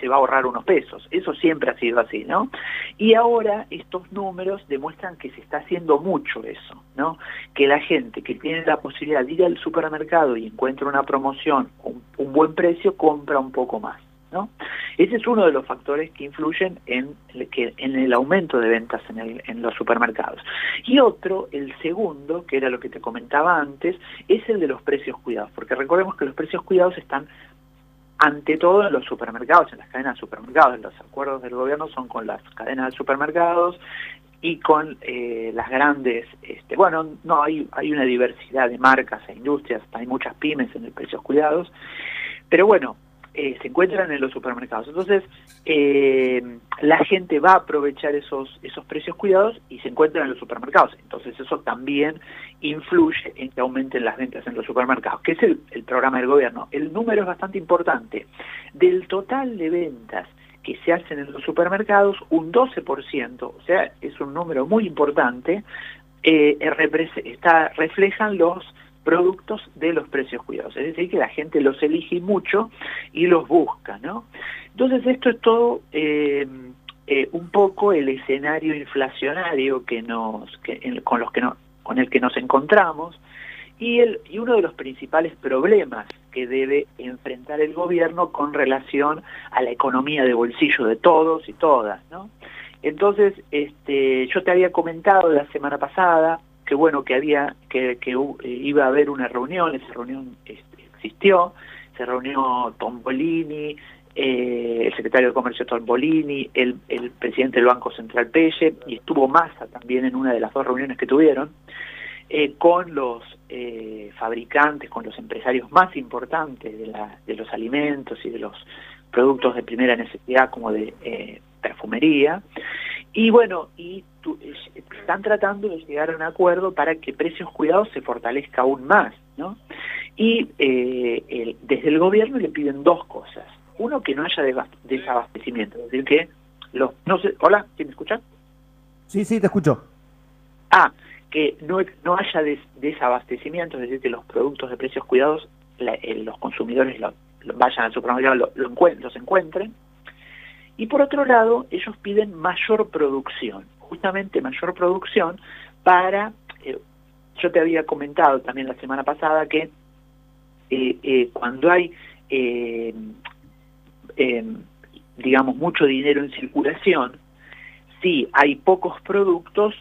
K: se va a ahorrar unos pesos. Eso siempre ha sido así, ¿no? Y ahora estos números demuestran que se está haciendo mucho eso, ¿no? Que la gente que tiene la posibilidad de ir al supermercado y encuentra una promoción, un, un buen precio, compra un poco más. ¿No? Ese es uno de los factores que influyen en en el aumento de ventas en, el, en, los supermercados. Y otro, el segundo, que era lo que te comentaba antes, es el de los precios cuidados, porque recordemos que los precios cuidados están ante todo en los supermercados, en las cadenas de supermercados. Los acuerdos del gobierno son con las cadenas de supermercados y con eh, las grandes, este, bueno, no, hay, hay una diversidad de marcas e industrias, hay muchas pymes en el precios cuidados, pero bueno, eh, se encuentran en los supermercados. Entonces, eh, la gente va a aprovechar esos, esos precios cuidados y se encuentran en los supermercados. Entonces, eso también influye en que aumenten las ventas en los supermercados, que es el, programa del gobierno. El número es bastante importante. Del total de ventas que se hacen en los supermercados, un 12%, o sea, es un número muy importante, eh, está, reflejan los productos de los precios cuidados, es decir, que la gente los elige mucho y los busca, ¿no? Entonces esto es todo eh, eh, un poco el escenario inflacionario que nos, con los que no, con el que nos encontramos y, el, y uno de los principales problemas que debe enfrentar el gobierno con relación a la economía de bolsillo de todos y todas, ¿no? Entonces, este, yo te había comentado la semana pasada que bueno que había que, que eh, iba a haber una reunión, esa reunión este, existió, se reunió Tombolini, eh, el secretario de Comercio Tombolini, el, el presidente del Banco Central Pelle, y estuvo Massa también en una de las dos reuniones que tuvieron, eh, con los fabricantes, con los empresarios más importantes de, los alimentos y de los productos de primera necesidad como de perfumería, y bueno, y están tratando de llegar a un acuerdo para que precios cuidados se fortalezca aún más, ¿no? Y eh, desde el gobierno le piden dos cosas. Uno, que no haya desabastecimiento, es decir, que los... No sé, hola, ¿sí me escuchan?
D: Sí, sí, te escucho.
K: Ah, que no, no haya desabastecimiento, es decir, que los productos de precios cuidados, eh, los consumidores vayan al supermercado, lo, los encuentren, y por otro lado, ellos piden mayor producción, justamente mayor producción para, eh, yo te había comentado también la semana pasada que cuando hay, digamos, mucho dinero en circulación, si hay pocos productos,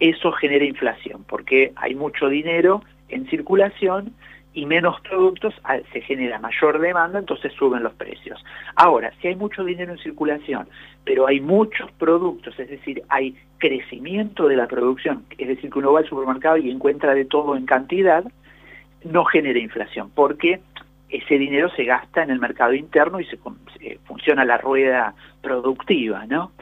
K: eso genera inflación, porque hay mucho dinero en circulación y menos productos, ah, se genera mayor demanda, entonces suben los precios. Ahora, si hay mucho dinero en circulación, pero hay muchos productos, es decir, hay crecimiento de la producción, es decir, que uno va al supermercado y encuentra de todo en cantidad, no genera inflación, porque ese dinero se gasta en el mercado interno y se, funciona la rueda productiva, ¿no?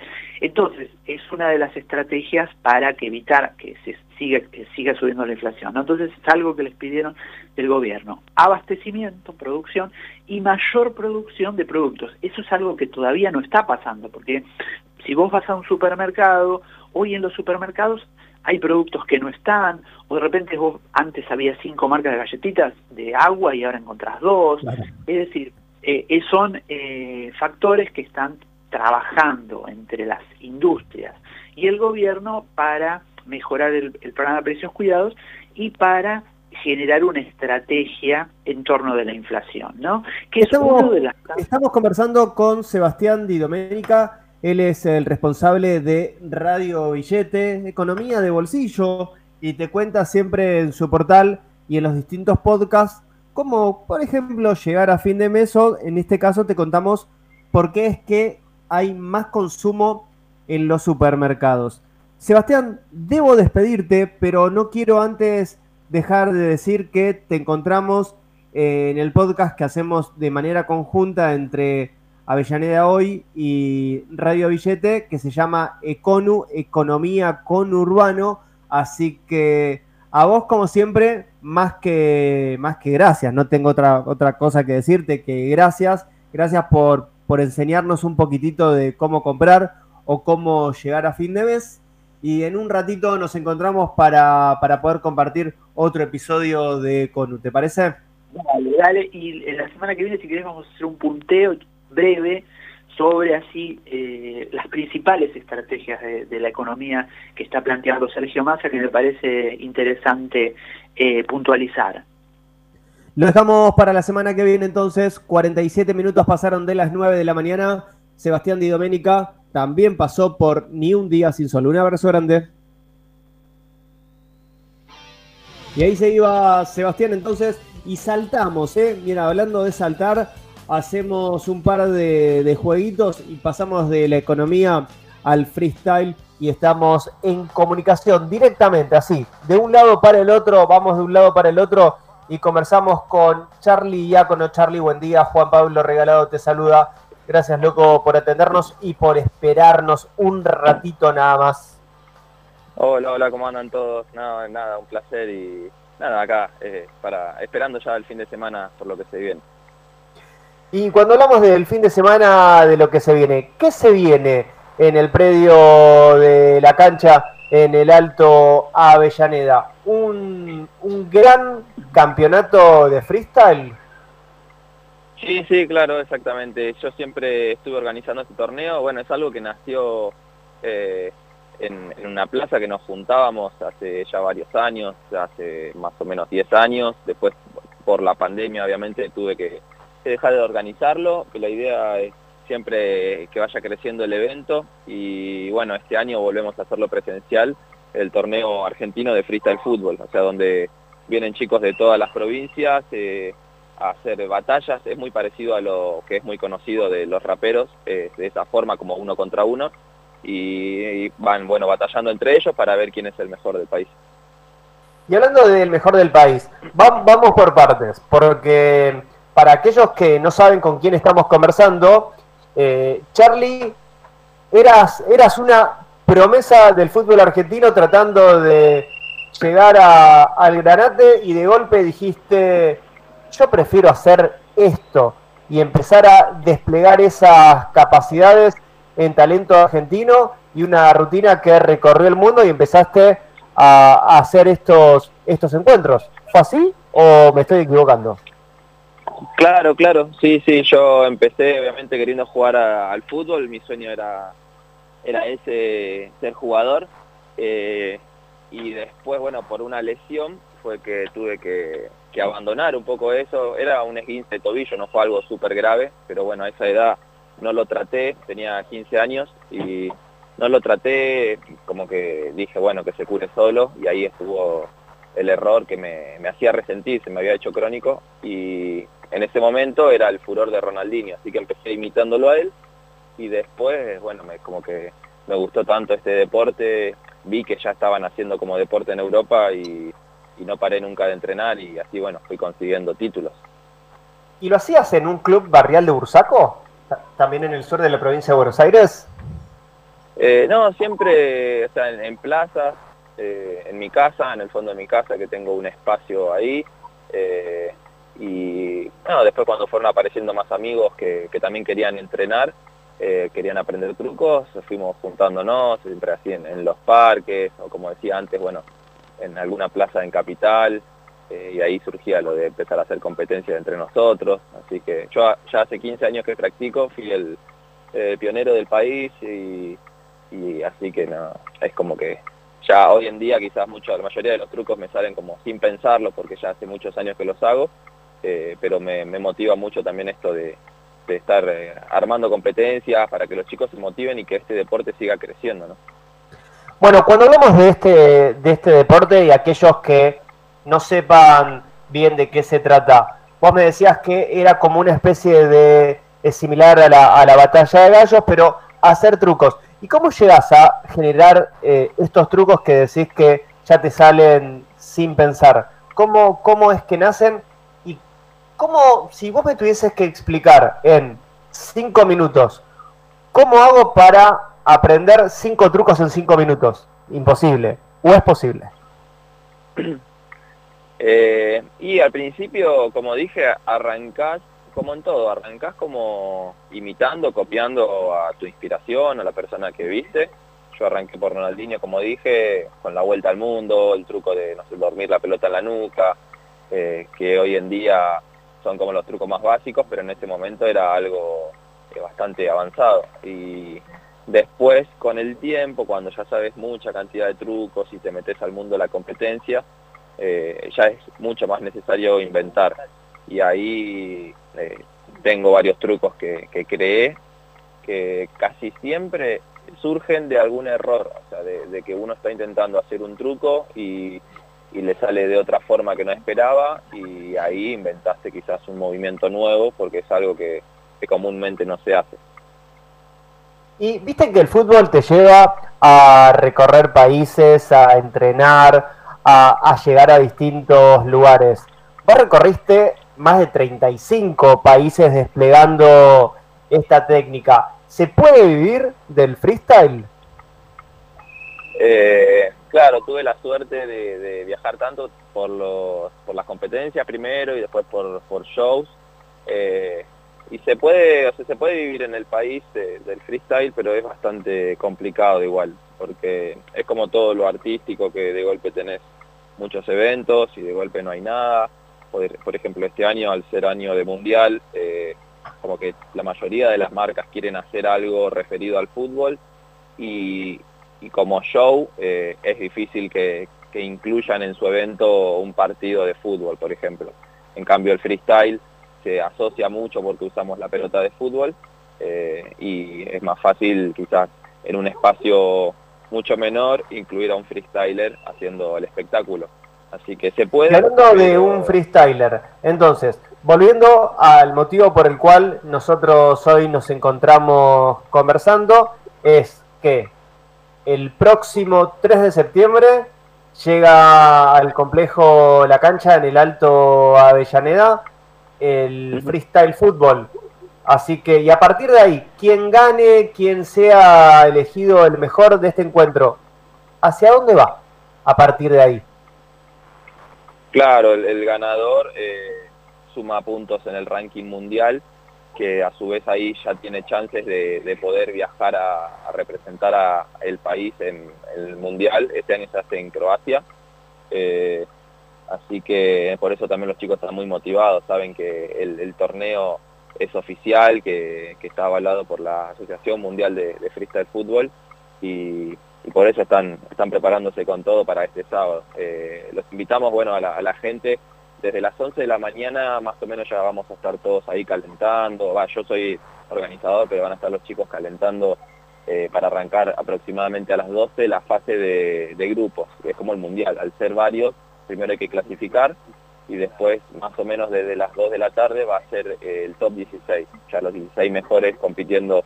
K: Entonces, es una de las estrategias para que evitar que se siga, que siga subiendo la inflación. Entonces, es algo que les pidieron del gobierno. Abastecimiento, producción y mayor producción de productos. Eso es algo que todavía no está pasando, porque si vos vas a un supermercado, hoy en los supermercados hay productos que no están, o de repente vos antes había cinco marcas de galletitas de agua y ahora encontrás dos. Es decir, eh, eh, son eh, factores que están trabajando entre las industrias y el gobierno para mejorar el, programa de precios cuidados y para generar una estrategia en torno de la inflación, ¿no?
D: Que estamos, de las... estamos conversando con Sebastián Di Domenica, él es el responsable de Radio Billete, Economía de Bolsillo, y te cuenta siempre en su portal y en los distintos podcasts cómo, por ejemplo, llegar a fin de mes o en este caso te contamos por qué es que hay más consumo en los supermercados. Sebastián, debo despedirte, pero no quiero antes dejar de decir que te encontramos en el podcast que hacemos de manera conjunta entre Avellaneda Hoy y Radio Billete, que se llama Econu, Economía con Urbano. Así que a vos, como siempre, más que, más que gracias. No tengo otra, otra cosa que decirte que gracias. Gracias por, por enseñarnos un poquitito de cómo comprar o cómo llegar a fin de mes. Y en un ratito nos encontramos para, para poder compartir otro episodio de Econu. ¿Te parece?
K: Dale, dale. Y la semana que viene, si querés, vamos a hacer un punteo breve sobre así eh, las principales estrategias de, la economía que está planteando Sergio Massa, que me parece interesante eh, puntualizar.
D: Lo dejamos para la semana que viene entonces, 47 minutos pasaron de las 9 de la mañana, Sebastián Di Domenica también pasó por Ni un día sin sol, un abrazo grande. Y ahí se iba Sebastián entonces y saltamos, ¿eh? Mira, hablando de saltar, hacemos un par de, jueguitos y pasamos de la economía al freestyle y estamos en comunicación directamente, así, de un lado para el otro, vamos de un lado para el otro y conversamos con Charlie Iacono. Charlie, buen día. Juan Pablo Regalado te saluda. Gracias, loco, por atendernos y por esperarnos un ratito nada más.
L: Hola, hola, ¿cómo andan todos? Nada, nada, un placer y nada, acá, eh, para esperando ya el fin de semana por lo que se viene.
D: Y cuando hablamos del fin de semana, de lo que se viene, ¿qué se viene en el predio de la cancha en el Alto Avellaneda? ¿Un, un gran campeonato de freestyle?
L: Sí, sí, claro, exactamente. Yo siempre estuve organizando este torneo. Bueno, es algo que nació eh, en, una plaza que nos juntábamos hace ya varios años, hace más o menos 10 años. Después, por la pandemia, obviamente, tuve que dejar de organizarlo, que la idea es siempre que vaya creciendo el evento. Y bueno, este año volvemos a hacerlo presencial, el torneo argentino de freestyle fútbol, o sea, donde vienen chicos de todas las provincias eh, a hacer batallas, es muy parecido a lo que es muy conocido de los raperos, eh, de esa forma como uno contra uno, y, van, bueno, batallando entre ellos para ver quién es el mejor del país.
D: Y hablando del mejor del país, vamos por partes, porque para aquellos que no saben con quién estamos conversando, eh, Charlie, eras, eras una promesa del fútbol argentino tratando de llegar al granate y de golpe dijiste, yo prefiero hacer esto y empezar a desplegar esas capacidades en talento argentino y una rutina que recorrió el mundo y empezaste a, a hacer estos, estos encuentros. ¿Fue así o me estoy equivocando?
L: Claro, claro, sí, sí, yo empecé obviamente queriendo jugar al fútbol, mi sueño era, era ese, ser jugador, eh, y después, bueno, por una lesión fue que tuve que, abandonar un poco eso, era un esguince de tobillo, no fue algo súper grave, pero bueno, a esa edad no lo traté, tenía 15 años y no lo traté, como que dije, bueno, que se cure solo, y ahí estuvo el error que me, me hacía resentir, se me había hecho crónico, y en ese momento era el furor de Ronaldinho, así que empecé imitándolo a él y después, bueno, me, como que me gustó tanto este deporte, vi que ya estaban haciendo como deporte en Europa y, no paré nunca de entrenar y así, bueno, fui consiguiendo títulos.
D: ¿Y lo hacías en un club barrial de Bursaco? ¿También en el sur de la provincia de Buenos Aires?
L: Eh, no, siempre, o sea, en, en plazas, eh, en mi casa, en el fondo de mi casa, que tengo un espacio ahí. Eh, y bueno, después cuando fueron apareciendo más amigos que, que también querían entrenar, eh, querían aprender trucos, fuimos juntándonos, siempre así en, los parques, o como decía antes, bueno, en alguna plaza en Capital, y ahí surgía lo de empezar a hacer competencias entre nosotros, así que yo ya hace 15 años que practico, fui el pionero del país, y, y así que no, es como que ya hoy en día quizás mucho, la mayoría de los trucos me salen como sin pensarlo, porque ya hace muchos años que los hago, eh, pero me, motiva mucho también esto de, estar eh, armando competencias para que los chicos se motiven y que este deporte siga creciendo, ¿no?
D: Bueno, cuando hablamos de este, de este deporte y aquellos que no sepan bien de qué se trata, vos me decías que era como una especie de, similar a la, a la batalla de gallos, pero hacer trucos. ¿Y cómo llegas a generar eh, estos trucos que decís que ya te salen sin pensar? ¿Cómo, ¿Cómo es que nacen? ¿Y cómo, si vos me tuvieses que explicar en cinco minutos, cómo hago para aprender cinco trucos en cinco minutos? Imposible. ¿O es posible? [CLEARS THROAT]
L: Eh, y al principio, como dije, arrancás como en todo, arrancás como imitando, copiando a tu inspiración, a la persona que viste. Yo arranqué por Ronaldinho, como dije, con la vuelta al mundo, el truco de, no sé, dormir la pelota en la nuca, eh, que hoy en día son como los trucos más básicos, pero en ese momento era algo eh, bastante avanzado. Y después, con el tiempo, cuando ya sabes mucha cantidad de trucos y te metes al mundo de la competencia, eh, ya es mucho más necesario inventar. Y ahí eh, tengo varios trucos que, que, creé que casi siempre surgen de algún error, o sea, de, que uno está intentando hacer un truco y, le sale de otra forma que no esperaba y ahí inventaste quizás un movimiento nuevo porque es algo que, que comúnmente no se hace.
D: Y viste que el fútbol te lleva a recorrer países, a entrenar, a, a llegar a distintos lugares. Vos recorriste más de 35 países desplegando esta técnica. ¿Se puede vivir del freestyle?
L: Eh, claro, tuve la suerte de, viajar tanto por, los, por las competencias primero y después por, por shows. Eh, y se puede, o sea, se puede vivir en el país de, del freestyle, pero es bastante complicado igual, porque es como todo lo artístico que de golpe tenés muchos eventos y de golpe no hay nada por, ejemplo, este año, al ser año de mundial, eh, como que la mayoría de las marcas quieren hacer algo referido al fútbol y, y como show eh, es difícil que, que, incluyan en su evento un partido de fútbol, por ejemplo. En cambio, el freestyle se asocia mucho porque usamos la pelota de fútbol eh, y es más fácil quizás en un espacio mucho menor incluir a un freestyler haciendo el espectáculo. Así que se puede...
D: Hablando de un freestyler, entonces, volviendo al motivo por el cual nosotros hoy nos encontramos conversando, es que el próximo 3 de septiembre llega al complejo La Cancha en el Alto Avellaneda el freestyle fútbol. Así que, y a partir de ahí, quien gane, quien sea elegido el mejor de este encuentro, ¿hacia dónde va a partir de ahí?
L: Claro, el, ganador eh, suma puntos en el ranking mundial, que a su vez ahí ya tiene chances de, de poder viajar a, representar a el país en, el mundial. Este año se hace en Croacia. Eh, así que por eso también los chicos están muy motivados, saben que el, torneo es oficial, que, que, está avalado por la Asociación Mundial de, de Freestyle Fútbol y, y, por eso están, están preparándose con todo para este sábado. Eh, los invitamos bueno, a la, gente, desde las 11 de la mañana más o menos ya vamos a estar todos ahí calentando, va, yo soy organizador, pero van a estar los chicos calentando eh, para arrancar aproximadamente a las 12 la fase de, grupos, que es como el Mundial, al ser varios, primero hay que clasificar y después más o menos desde las 2 de la tarde va a ser eh, el top 16, ya los 16 mejores compitiendo,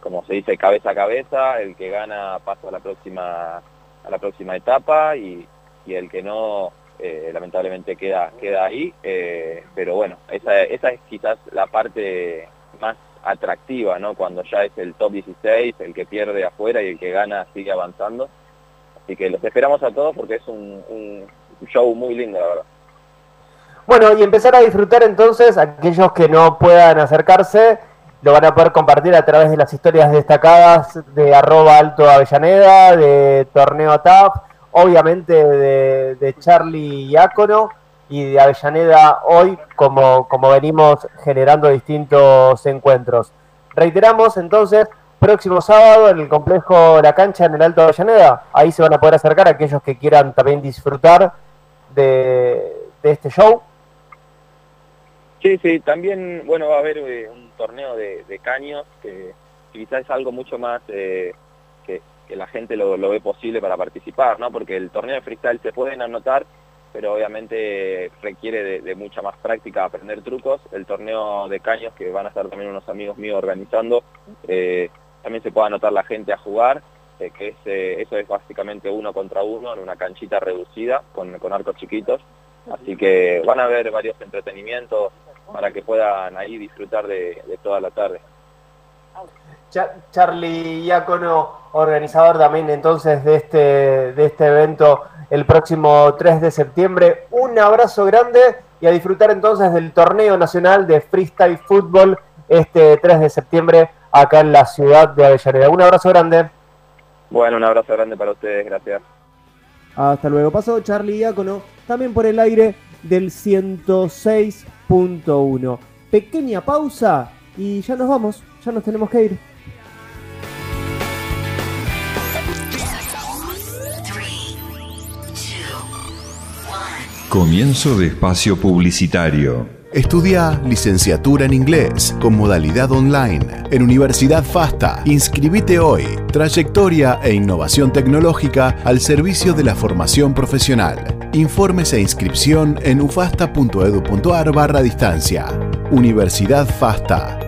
L: como se dice, cabeza a cabeza, el que gana pasa a la próxima, a la próxima etapa y, y el que no eh, lamentablemente queda, queda ahí, pero bueno, esa, esa es quizás la parte más atractiva, ¿no? Cuando ya es el top 16, el que pierde afuera y el que gana sigue avanzando. Así que los esperamos a todos porque es un show muy lindo, la verdad.
D: Bueno, y empezar a disfrutar entonces, aquellos que no puedan acercarse, lo van a poder compartir a través de las historias destacadas de arroba alto avellaneda, de torneo TAF, obviamente de, Charlie Iácono y de Avellaneda hoy, como, como venimos generando distintos encuentros. Reiteramos entonces, próximo sábado en el complejo La Cancha en el Alto Avellaneda, ahí se van a poder acercar aquellos que quieran también disfrutar de, de este show
L: Sí, sí, también, bueno, va a haber eh, un torneo de, caños que quizás es algo mucho más eh, que, la gente lo, ve posible para participar, ¿no? Porque el torneo de freestyle se pueden anotar, pero obviamente requiere de, mucha más práctica aprender trucos. El torneo de caños, que van a estar también unos amigos míos organizando, eh, también se puede anotar la gente a jugar, que es, eso es básicamente uno contra uno en una canchita reducida con, con arcos chiquitos. Así que van a haber varios entretenimientos, para que puedan ahí disfrutar de, toda la tarde.
D: Charlie Iacono, organizador también entonces de este, de este evento el próximo 3 de septiembre. Un abrazo grande y a disfrutar entonces del torneo nacional de freestyle fútbol este 3 de septiembre acá en la ciudad de Avellaneda. Un abrazo grande.
L: Bueno, un abrazo grande para ustedes, gracias.
D: Hasta luego. Pasó Charlie Iacono también por el aire del 106 uno Pequeña pausa y ya nos vamos, ya nos tenemos que ir.
A: Comienzo de espacio publicitario.
G: Estudia licenciatura en inglés con modalidad online en Universidad FASTA. Inscribite hoy. Trayectoria e innovación tecnológica al servicio de la formación profesional. Informes e inscripción en ufasta.edu.ar barra distancia. Universidad FASTA.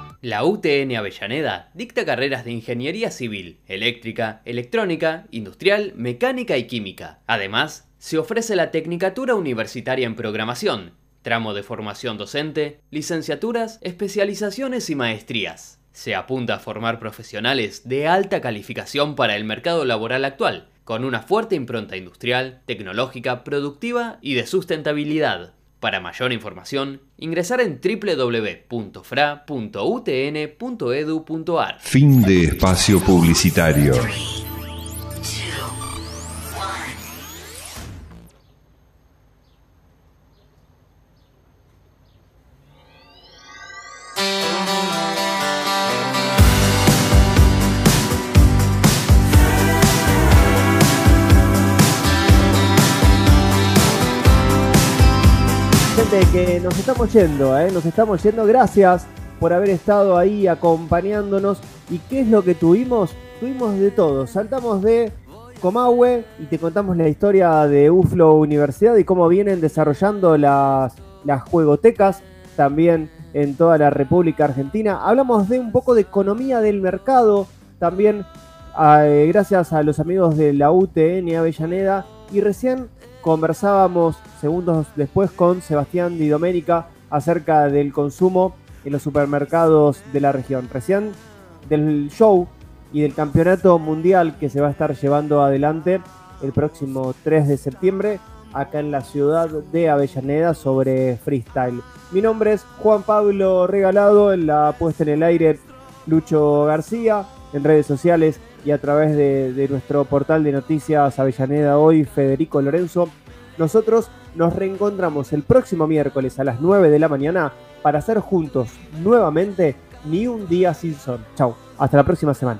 H: La UTN Avellaneda dicta carreras de ingeniería civil, eléctrica, electrónica, industrial, mecánica y química. Además, se ofrece la Tecnicatura Universitaria en Programación, tramo de formación docente, licenciaturas, especializaciones y maestrías. Se apunta a formar profesionales de alta calificación para el mercado laboral actual, con una fuerte impronta industrial, tecnológica, productiva y de sustentabilidad. Para mayor información, ingresar en www.fra.utn.edu.ar.
A: Fin de espacio publicitario.
D: Que nos estamos yendo, ¿eh? nos estamos yendo. Gracias por haber estado ahí acompañándonos. ¿Y qué es lo que tuvimos? Tuvimos de todo. Saltamos de Comahue y te contamos la historia de UFLO Universidad y cómo vienen desarrollando las, las juegotecas también en toda la República Argentina. Hablamos de un poco de economía del mercado también eh, gracias a los amigos de la UTN Avellaneda y recién conversábamos segundos después con Sebastián Di Domenica acerca del consumo en los supermercados de la región. Recién del show y del campeonato mundial que se va a estar llevando adelante el próximo 3 de septiembre acá en la ciudad de Avellaneda sobre freestyle. Mi nombre es Juan Pablo Regalado, en la puesta en el aire Lucho García, en redes sociales y a través de, nuestro portal de noticias Avellaneda Hoy, Federico Lorenzo. Nosotros nos reencontramos el próximo miércoles a las 9 de la mañana para hacer juntos nuevamente Ni un día sin sol. Chau, hasta la próxima semana.